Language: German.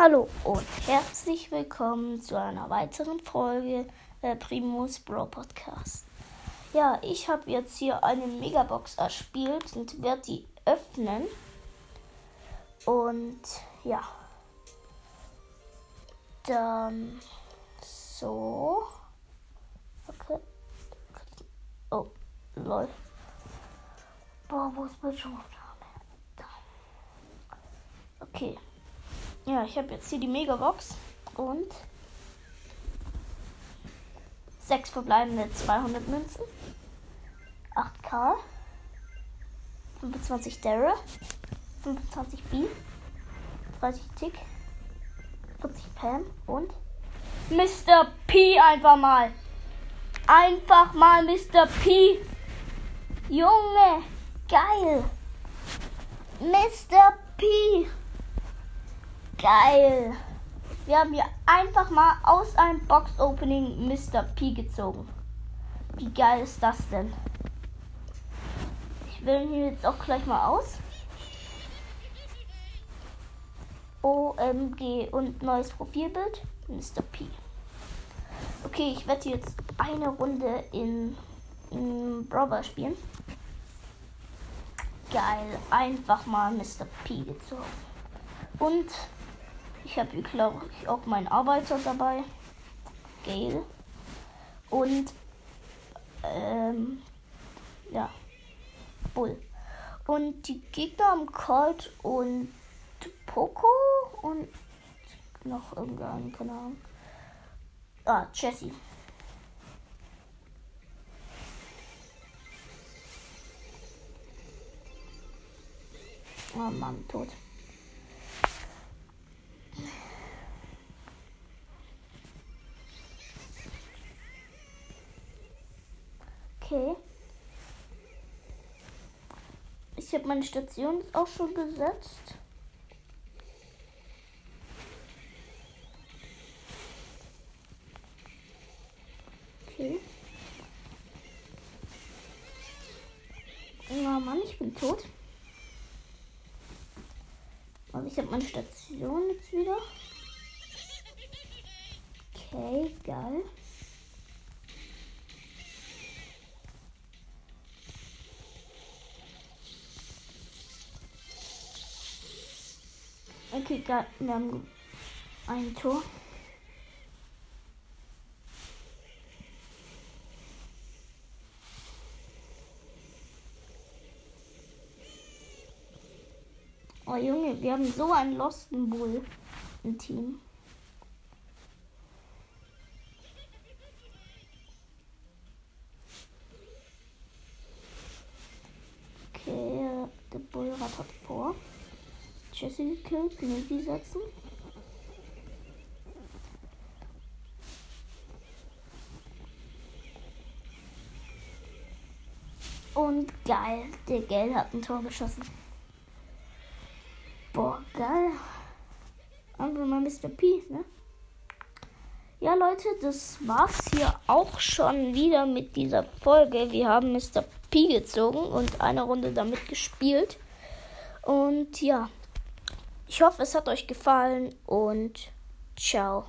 Hallo und herzlich willkommen zu einer weiteren Folge äh, Primus Bro Podcast. Ja, ich habe jetzt hier eine Megabox erspielt und werde die öffnen. Und ja. Dann so. Okay. Oh, lol. Boah, wo ist Bildschirmaufnahme? Da. Okay. Ja, ich habe jetzt hier die Megabox und sechs verbleibende 200 Münzen, 8k, 25 Daryl, 25 B, 30 Tick, 40 Pam und Mr. P einfach mal. Einfach mal Mr. P. Junge, geil. Mr. P. Geil. Wir haben hier einfach mal aus einem Box-Opening Mr. P gezogen. Wie geil ist das denn? Ich wähle ihn jetzt auch gleich mal aus. OMG und neues Profilbild. Mr. P. Okay, ich werde jetzt eine Runde in, in Brother spielen. Geil, einfach mal Mr. P gezogen. Und ich habe glaube ich, auch meinen Arbeiter dabei. Gale. Und, ähm, ja, Bull. Und die Gegner haben Colt und Poco und noch irgendeinen, keine Ahnung. Ah, Jesse. Oh Mann, tot. Okay. Ich habe meine Station auch schon gesetzt. Okay. Ja, Mann, ich bin tot. Aber ich habe meine Station jetzt wieder. Okay, geil. Okay, geil. Wir haben ein Tor. Oh Junge, wir haben so einen Losten Bull im Team. Okay, der Bullrad hat vor. Jesse gekillt, Navy setzen. Und geil, der Geld hat ein Tor geschossen. Boah, geil. Einfach mal Mr. P, ne? Ja, Leute, das war's hier auch schon wieder mit dieser Folge. Wir haben Mr. P gezogen und eine Runde damit gespielt. Und ja, ich hoffe, es hat euch gefallen und ciao.